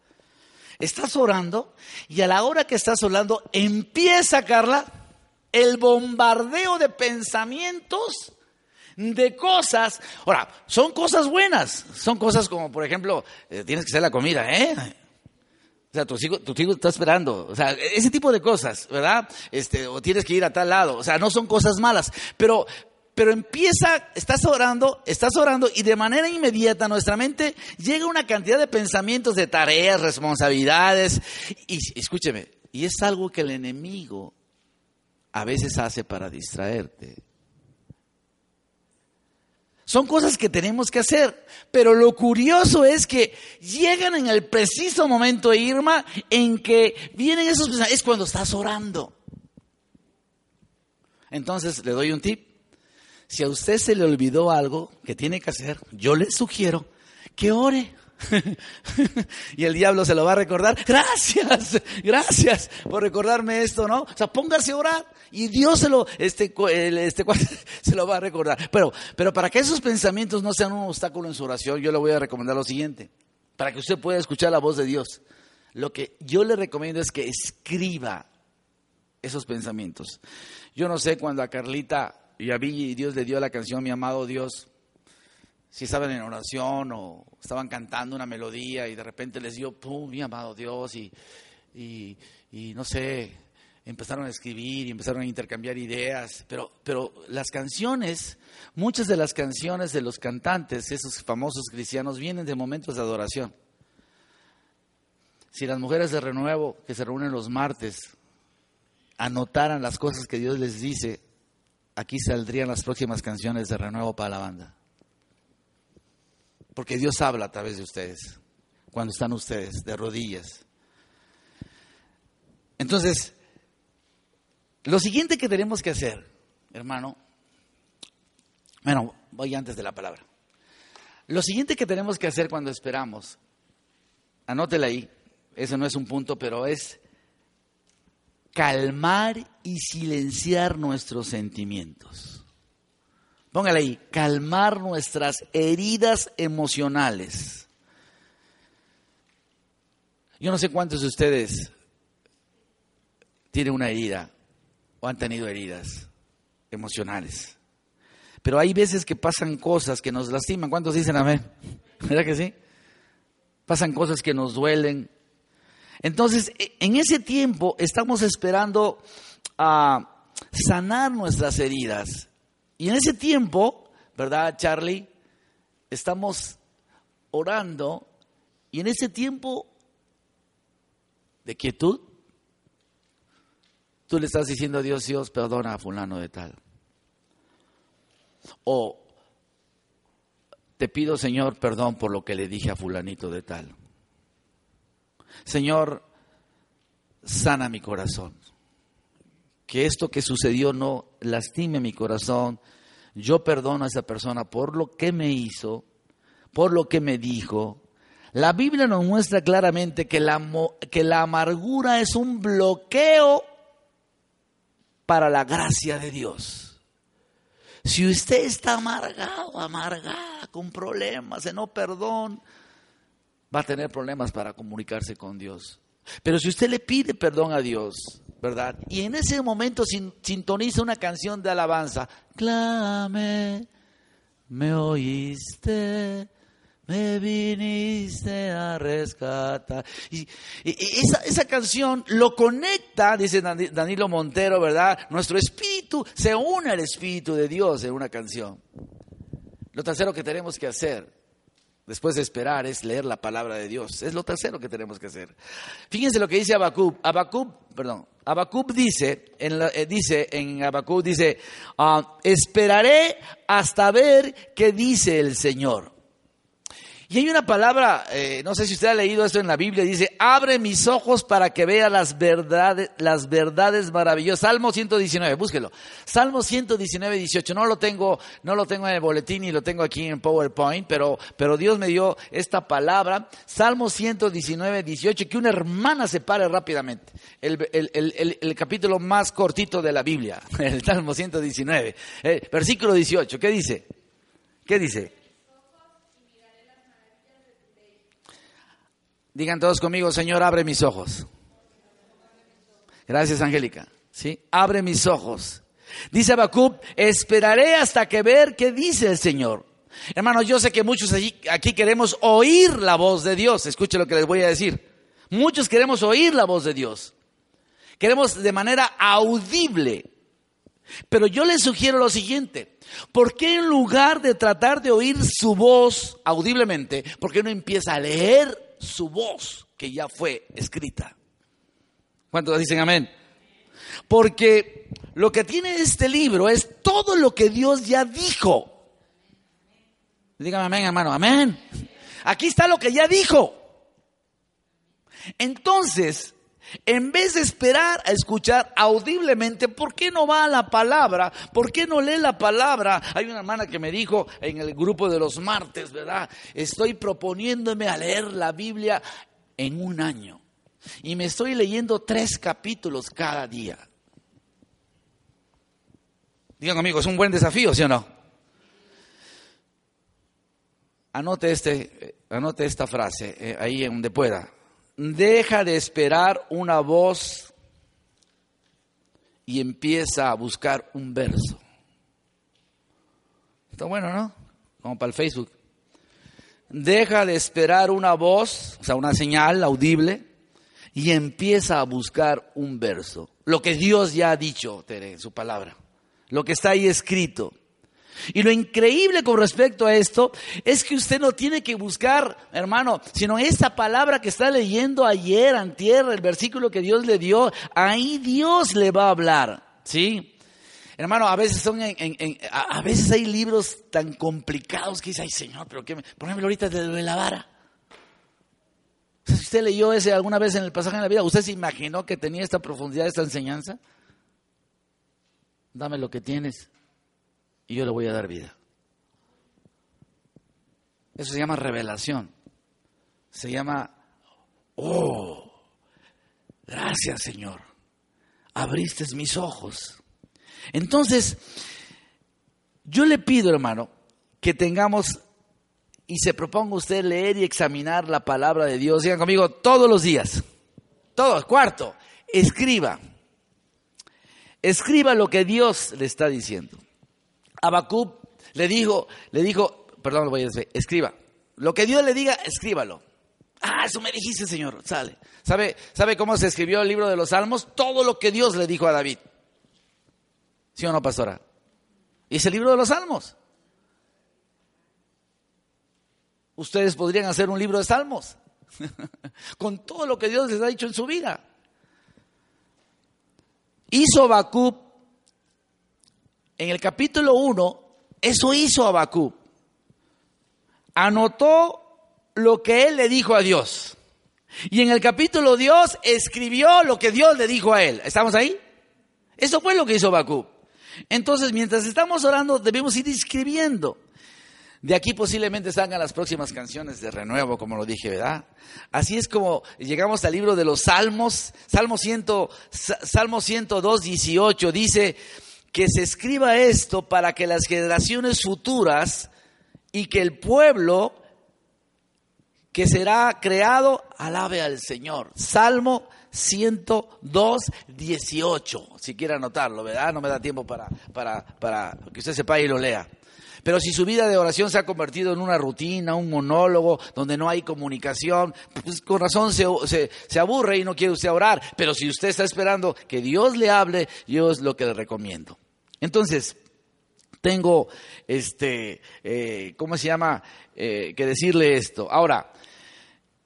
Estás orando y a la hora que estás orando empieza, Carla, el bombardeo de pensamientos de cosas. Ahora, son cosas buenas. Son cosas como, por ejemplo, eh, tienes que hacer la comida, ¿eh? O sea, tu hijo, tu hijo está esperando. O sea, ese tipo de cosas, ¿verdad? Este, o tienes que ir a tal lado. O sea, no son cosas malas. Pero, pero empieza, estás orando, estás orando y de manera inmediata nuestra mente llega una cantidad de pensamientos, de tareas, responsabilidades. Y escúcheme, y es algo que el enemigo a veces hace para distraerte. Son cosas que tenemos que hacer. Pero lo curioso es que llegan en el preciso momento, Irma, en que vienen esos pensamientos. Es cuando estás orando. Entonces, le doy un tip. Si a usted se le olvidó algo que tiene que hacer, yo le sugiero que ore. y el diablo se lo va a recordar. Gracias, gracias por recordarme esto, ¿no? O sea, póngase a orar y Dios se lo, este, este, se lo va a recordar. Pero, pero para que esos pensamientos no sean un obstáculo en su oración, yo le voy a recomendar lo siguiente. Para que usted pueda escuchar la voz de Dios. Lo que yo le recomiendo es que escriba esos pensamientos. Yo no sé cuando a Carlita y a Billy Dios le dio la canción Mi amado Dios si estaban en oración o estaban cantando una melodía y de repente les dio, ¡pum!, mi amado Dios, y, y, no sé, empezaron a escribir y empezaron a intercambiar ideas, pero, pero las canciones, muchas de las canciones de los cantantes, esos famosos cristianos, vienen de momentos de adoración. Si las mujeres de renuevo que se reúnen los martes anotaran las cosas que Dios les dice, aquí saldrían las próximas canciones de renuevo para la banda. Porque Dios habla a través de ustedes, cuando están ustedes de rodillas. Entonces, lo siguiente que tenemos que hacer, hermano, bueno, voy antes de la palabra. Lo siguiente que tenemos que hacer cuando esperamos, anótela ahí, eso no es un punto, pero es calmar y silenciar nuestros sentimientos. Póngale ahí, calmar nuestras heridas emocionales. Yo no sé cuántos de ustedes tiene una herida o han tenido heridas emocionales. Pero hay veces que pasan cosas que nos lastiman. ¿Cuántos dicen amén? ¿Verdad que sí? Pasan cosas que nos duelen. Entonces, e, en ese tiempo estamos esperando a sanar nuestras heridas. Y en ese tiempo, ¿verdad, Charlie? Estamos orando y en ese tiempo de quietud, tú le estás diciendo a Dios, Dios, perdona a fulano de tal. O te pido, Señor, perdón por lo que le dije a fulanito de tal. Señor, sana mi corazón. Que esto que sucedió no lastime mi corazón. Yo perdono a esa persona por lo que me hizo, por lo que me dijo. La Biblia nos muestra claramente que la, que la amargura es un bloqueo para la gracia de Dios. Si usted está amargado, amargada, con problemas, de no perdón, va a tener problemas para comunicarse con Dios. Pero si usted le pide perdón a Dios, ¿verdad? Y en ese momento sintoniza una canción de alabanza, clame, me oíste, me viniste a rescatar. Y, esa, esa, canción lo conecta, dice Danilo Montero, ¿verdad? Nuestro espíritu se une al espíritu de Dios en una canción. Lo tercero que tenemos que hacer, después de esperar, es leer la palabra de Dios. Es lo tercero que tenemos que hacer. Fíjense lo que dice Abacub. Abacub, perdón, Abacub dice, en eh, dice en Abacub, dice, ah, esperaré hasta ver qué dice el Señor. Y hay una palabra, eh, no sé si usted ha leído esto en la Biblia, dice, abre mis ojos para que vea las verdades, las verdades maravillosas. Salmo 119, búsquelo. Salmo 119, 18. No lo tengo, no lo tengo en el boletín y lo tengo aquí en PowerPoint, pero, pero Dios me dio esta palabra. Salmo 119, 18, que una hermana se pare rápidamente. El, el, el, capítulo más cortito de la Biblia, el Salmo 119, eh, versículo 18. ¿Qué dice? ¿Qué dice? Digan todos conmigo, Señor, abre mis ojos. Gracias, Angélica. ¿Sí? Abre mis ojos. Dice Abacub, esperaré hasta que ver qué dice el Señor. Hermanos, yo sé que muchos aquí queremos oír la voz de Dios. Escuche lo que les voy a decir. Muchos queremos oír la voz de Dios. Queremos de manera audible. Pero yo les sugiero lo siguiente. ¿Por qué en lugar de tratar de oír su voz audiblemente, por qué no empieza a leer su voz que ya fue escrita. ¿Cuántos dicen amén? Porque lo que tiene este libro es todo lo que Dios ya dijo. Dígame amén, hermano, amén. Aquí está lo que ya dijo. Entonces, en vez de esperar a escuchar audiblemente, ¿por qué no va a la palabra? ¿Por qué no lee la palabra? Hay una hermana que me dijo en el grupo de los martes, ¿verdad? Estoy proponiéndome a leer la Biblia en un año. Y me estoy leyendo tres capítulos cada día. Digan conmigo, es un buen desafío, ¿sí o no? Anote, este, eh, anote esta frase eh, ahí donde pueda deja de esperar una voz y empieza a buscar un verso. Está bueno, ¿no? Como para el Facebook. Deja de esperar una voz, o sea, una señal audible, y empieza a buscar un verso. Lo que Dios ya ha dicho, Tere, en su palabra. Lo que está ahí escrito. Y lo increíble con respecto a esto es que usted no tiene que buscar, hermano, sino esa palabra que está leyendo ayer, tierra, el versículo que Dios le dio, ahí Dios le va a hablar, ¿sí? Hermano, a veces son a, veces hay libros tan complicados que dice, ay Señor, pero qué me, por ejemplo ahorita de la vara. Si usted leyó ese alguna vez en el pasaje de la vida, ¿usted se imaginó que tenía esta profundidad, esta enseñanza? Dame lo que tienes y yo le voy a dar vida. Eso se llama revelación. Se llama, oh, gracias Señor, abriste mis ojos. Entonces, yo le pido, hermano, que tengamos y se proponga usted leer y examinar la palabra de Dios. Digan conmigo todos los días. Todos. Cuarto, escriba. escriba lo que Dios le está diciendo. Habacuc le dijo, le dijo, perdón, lo voy a decir, escriba. Lo que Dios le diga, escríbalo. Ah, eso me dijiste, Señor. Sale. ¿Sabe, ¿Sabe cómo se escribió el libro de los Salmos? Todo lo que Dios le dijo a David. ¿Sí o no, pastora? Y es el libro de los Salmos. Ustedes podrían hacer un libro de Salmos con todo lo que Dios les ha dicho en su vida. Hizo Habacuc en el capítulo 1, eso hizo Habacuc. Anotó lo que él le dijo a Dios. Y en el capítulo Dios escribió lo que Dios le dijo a él. ¿Estamos ahí? Eso fue lo que hizo Habacuc. Entonces, mientras estamos orando, debemos ir escribiendo. De aquí posiblemente salgan las próximas canciones de renuevo, como lo dije, ¿verdad? Así es como llegamos al libro de los Salmos. Salmo, 100, Salmo 102, 18 dice que se escriba esto para que las generaciones futuras y que el pueblo que será creado alabe al Señor. Salmo 102, 18, si quiere anotarlo, ¿verdad? No me da tiempo para, para, para que usted sepa y lo lea. Pero si su vida de oración se ha convertido en una rutina, un monólogo, donde no hay comunicación, pues con razón se, se, se, aburre y no quiere usted orar. Pero si usted está esperando que Dios le hable, yo es lo que le recomiendo. Entonces, tengo, este, eh, ¿cómo se llama? Eh, que decirle esto. Ahora,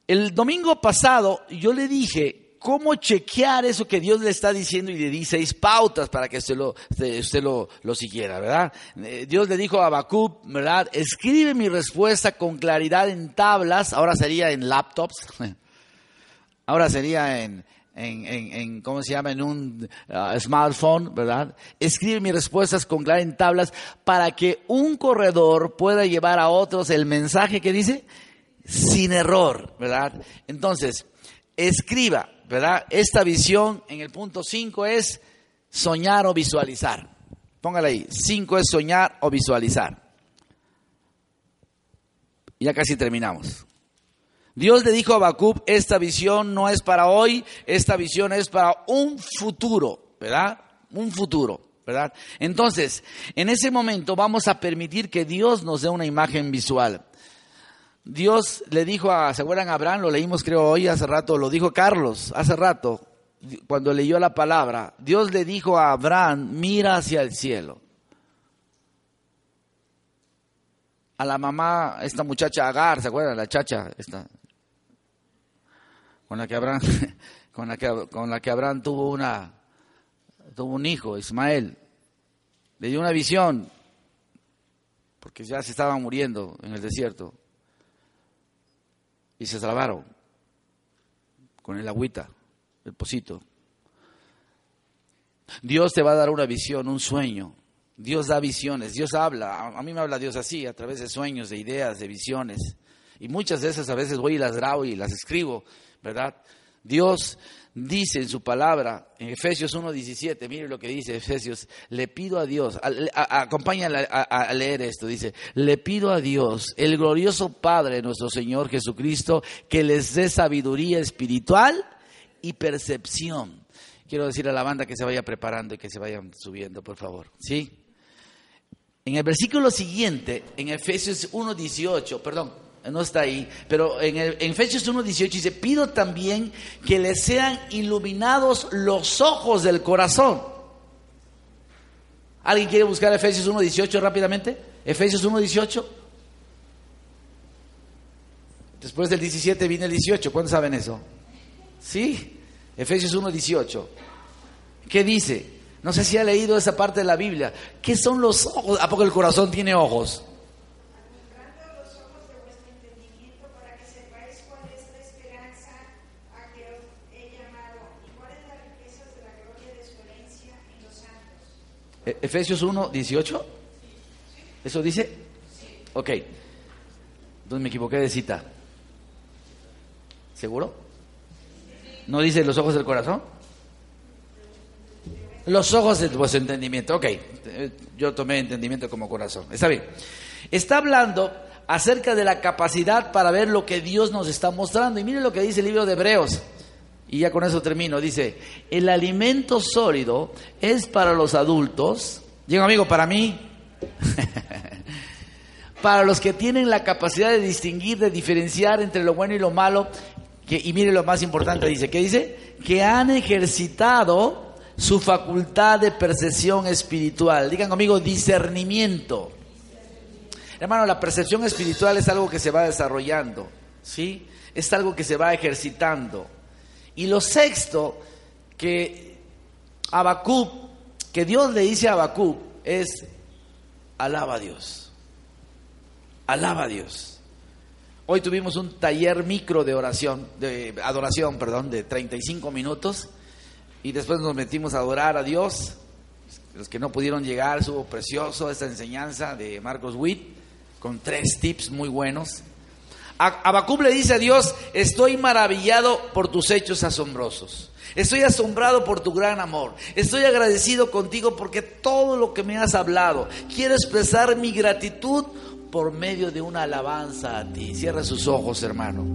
el domingo pasado yo le dije cómo chequear eso que Dios le está diciendo y le di seis pautas para que usted lo, usted lo, lo siguiera, ¿verdad? Eh, Dios le dijo a Habacuc, ¿verdad? Escribe mi respuesta con claridad en tablas, ahora sería en laptops, ahora sería en, en, en, ¿cómo se llama? En un uh, smartphone, ¿verdad? Escribe mis respuestas con claridad en tablas para que un corredor pueda llevar a otros el mensaje que dice sin error, ¿verdad? Entonces, escriba, ¿verdad? Esta visión en el punto 5 es soñar o visualizar. Póngala ahí. 5 es soñar o visualizar. Ya casi terminamos. Dios le dijo a Habacuc, esta visión no es para hoy, esta visión es para un futuro, ¿verdad? Un futuro, ¿verdad? Entonces, en ese momento vamos a permitir que Dios nos dé una imagen visual. Dios le dijo a, ¿se acuerdan Abraham? Lo leímos creo hoy, hace rato, lo dijo Carlos, hace rato, cuando leyó la palabra. Dios le dijo a Abraham, mira hacia el cielo. A la mamá, esta muchacha Agar, ¿se acuerdan? La chacha, esta, con la que Abraham, con la que, con la que Abraham tuvo una, tuvo un hijo, Ismael. Le dio una visión, porque ya se estaban muriendo en el desierto y se salvaron con el agüita, el pocito. Dios te va a dar una visión, un sueño. Dios da visiones, Dios habla. A mí me habla Dios así, a través de sueños, de ideas, de visiones. Y muchas de esas a veces voy y las grabo y las escribo, ¿verdad? Dios dice en su palabra, en Efesios 1.17, mire lo que dice Efesios, le pido a Dios, acompáñale a, leer esto, dice, le pido a Dios, el glorioso Padre, nuestro Señor Jesucristo, que les dé sabiduría espiritual y percepción. Quiero decir a la banda que se vaya preparando y que se vayan subiendo, por favor. ¿Sí? En el versículo siguiente, en Efesios 1.18, perdón, no está ahí, pero en, el, en Efesios 1.18 dice, pido también que les sean iluminados los ojos del corazón. ¿Alguien quiere buscar Efesios 1.18 rápidamente? Efesios 1.18. Después del 17 viene el 18. ¿Cuántos saben eso? Sí, Efesios 1.18. ¿Qué dice? No sé si ha leído esa parte de la Biblia. ¿Qué son los ojos? ¿A poco el corazón tiene ojos? Efesios 1, 18. ¿Eso dice? Ok. Entonces me equivoqué de cita. ¿Seguro? ¿No dice los ojos del corazón? Los ojos de vuestro entendimiento. Ok. Yo tomé entendimiento como corazón. Está bien. Está hablando acerca de la capacidad para ver lo que Dios nos está mostrando. Y mire lo que dice el libro de Hebreos. Y ya con eso termino. Dice, el alimento sólido es para los adultos. Digo, amigo, para mí. para los que tienen la capacidad de distinguir, de diferenciar entre lo bueno y lo malo. Y mire lo más importante, dice, ¿qué dice? Que han ejercitado su facultad de percepción espiritual. Digan conmigo, discernimiento. Hermano, la percepción espiritual es algo que se va desarrollando, ¿sí? Es algo que se va ejercitando. Y lo sexto que que Dios le dice a Abacub, es alaba a Dios. Alaba a Dios. Hoy tuvimos un taller micro de oración, de adoración, perdón, de 35 minutos y después nos metimos a adorar a Dios. Los que no pudieron llegar, estuvo precioso esta enseñanza de Marcos Witt con tres tips muy buenos. Abacub le dice a Dios, estoy maravillado por tus hechos asombrosos. Estoy asombrado por tu gran amor. Estoy agradecido contigo porque todo lo que me has hablado, quiero expresar mi gratitud por medio de una alabanza a ti. Cierra sus ojos, hermano.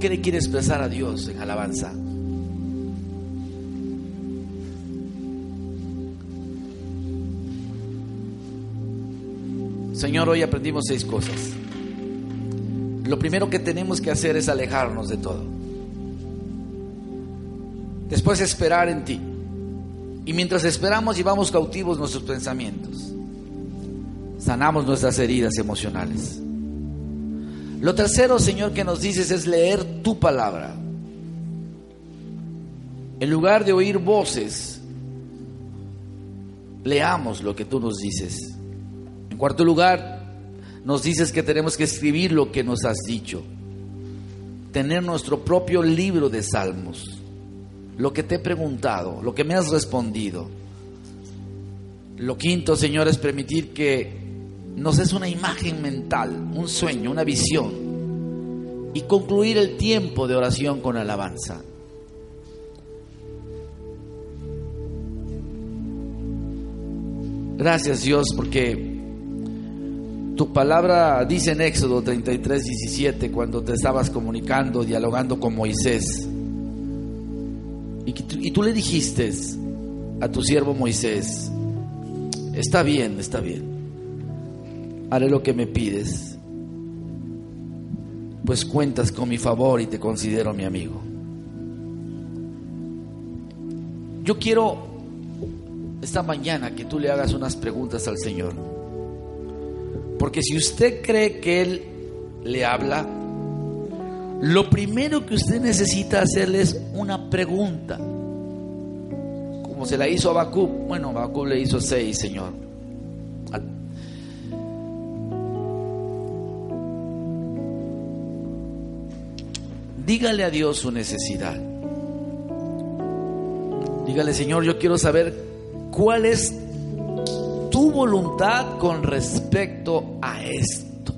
¿Qué le quiere expresar a Dios en alabanza? Señor, hoy aprendimos seis cosas. Lo primero que tenemos que hacer es alejarnos de todo. Después esperar en ti. Y mientras esperamos llevamos cautivos nuestros pensamientos. Sanamos nuestras heridas emocionales. Lo tercero, Señor, que nos dices es leer tu palabra. En lugar de oír voces, leamos lo que tú nos dices. Cuarto lugar, nos dices que tenemos que escribir lo que nos has dicho, tener nuestro propio libro de salmos, lo que te he preguntado, lo que me has respondido. Lo quinto, Señor, es permitir que nos es una imagen mental, un sueño, una visión, y concluir el tiempo de oración con alabanza. Gracias Dios porque tu palabra dice en Éxodo 33, 17, cuando te estabas comunicando, dialogando con Moisés, y, tú le dijiste a tu siervo Moisés, está bien, está bien, haré lo que me pides, pues cuentas con mi favor y te considero mi amigo. Yo quiero esta mañana que tú le hagas unas preguntas al Señor. Porque si usted cree que Él le habla, lo primero que usted necesita hacerle es una pregunta. Como se la hizo a Bakú. Bueno, Bakú le hizo seis, Señor. Dígale a Dios su necesidad. Dígale, Señor, yo quiero saber cuál es tu voluntad con respecto a esto.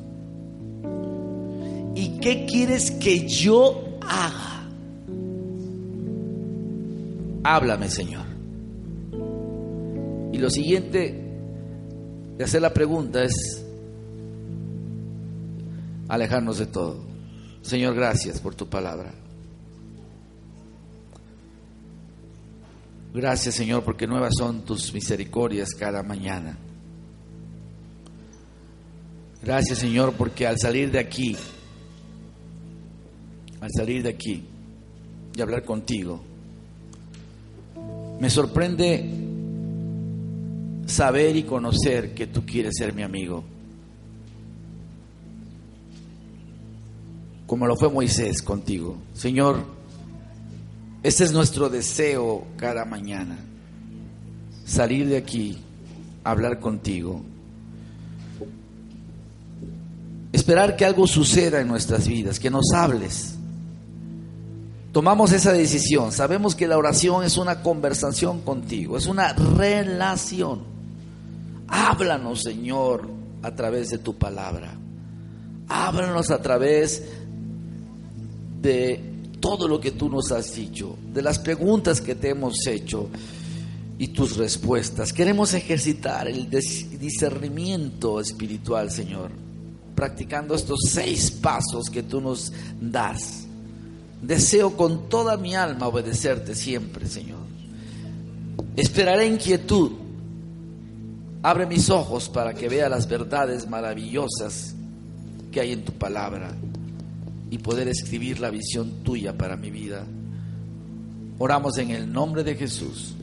¿Y qué quieres que yo haga? Háblame, Señor. Y lo siguiente de hacer la pregunta es alejarnos de todo. Señor, gracias por tu palabra. Gracias Señor porque nuevas son tus misericordias cada mañana. Gracias Señor porque al salir de aquí, al salir de aquí y hablar contigo, me sorprende saber y conocer que tú quieres ser mi amigo. Como lo fue Moisés contigo. Señor, este es nuestro deseo cada mañana. Salir de aquí, hablar contigo. Esperar que algo suceda en nuestras vidas, que nos hables. Tomamos esa decisión. Sabemos que la oración es una conversación contigo, es una relación. Háblanos, Señor, a través de tu palabra. Háblanos a través de todo lo que tú nos has dicho, de las preguntas que te hemos hecho y tus respuestas. Queremos ejercitar el discernimiento espiritual, Señor, practicando estos seis pasos que tú nos das Deseo con toda mi alma obedecerte siempre, Señor. Esperaré en quietud. Abre mis ojos para que vea las verdades maravillosas que hay en tu palabra y poder escribir la visión tuya para mi vida. Oramos en el nombre de Jesús.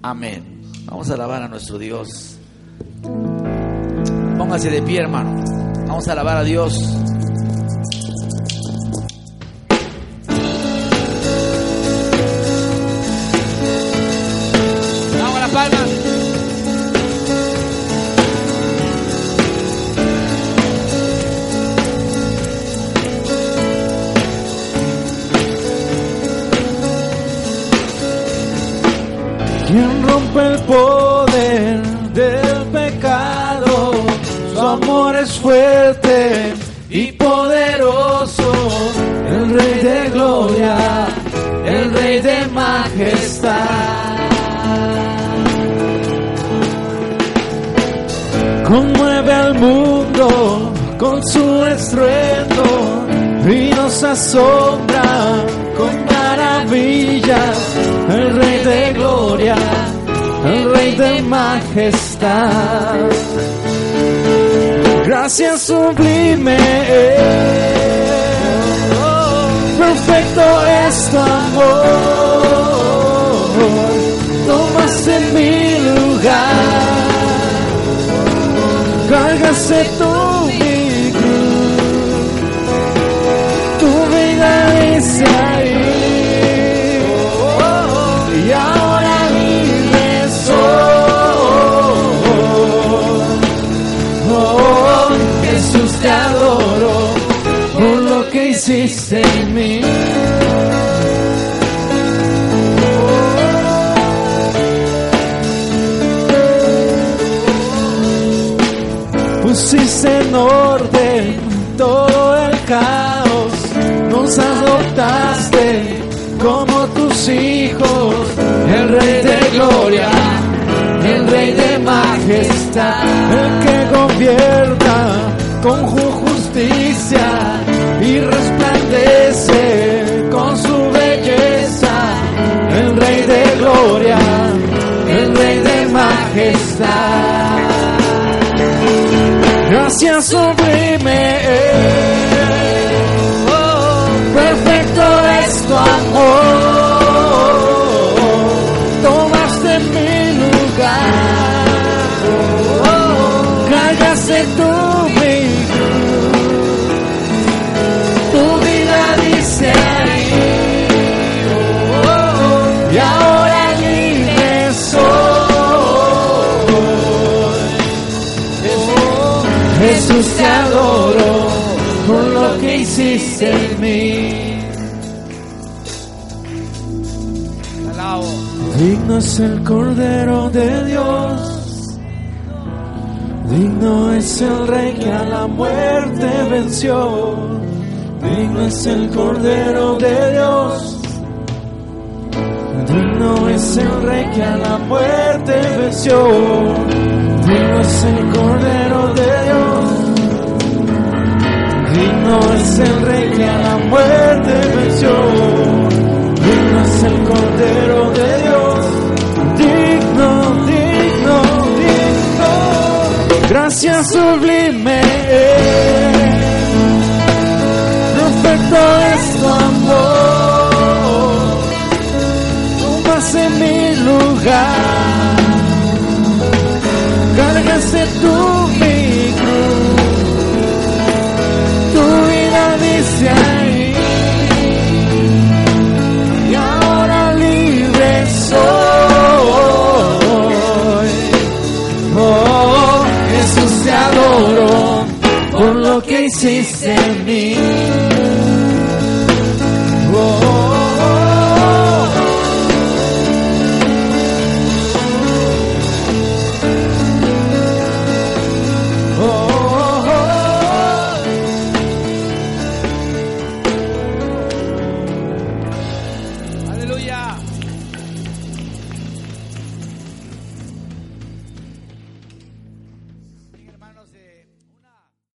Amén. Vamos a alabar a nuestro Dios. Póngase de pie, hermano. Vamos a alabar a Dios. Es fuerte y poderoso. El Rey de gloria, el Rey de majestad. Conmueve al mundo con su estruendo y nos asombra con maravillas. El Rey de gloria, el Rey de majestad. Gracias sublime, perfecto es tu amor. Tomas en mi lugar. Cárgase tu mi tu vida dice ahí, Pusiste en orden todo el caos, nos adoptaste como tus hijos, el Rey de gloria, el Rey de majestad, el que gobierna con ju- justicia y resplandece gloria, el Rey de majestad. Gracias sublime, Jesús te adoro por lo que hiciste en mí. Digno es el Cordero de Dios. Digno es el Rey que a la muerte venció. Digno es el Cordero de Dios. Digno es el Rey que a la muerte venció. Digno es el Cordero de Dios. Digno es el Rey que a la muerte venció. Digno es el Cordero de Dios. Digno, digno, digno. Gracias sublime. Perfecto es tu amor. Tomas en mi lugar. Cárgase tu que hiciste en mí.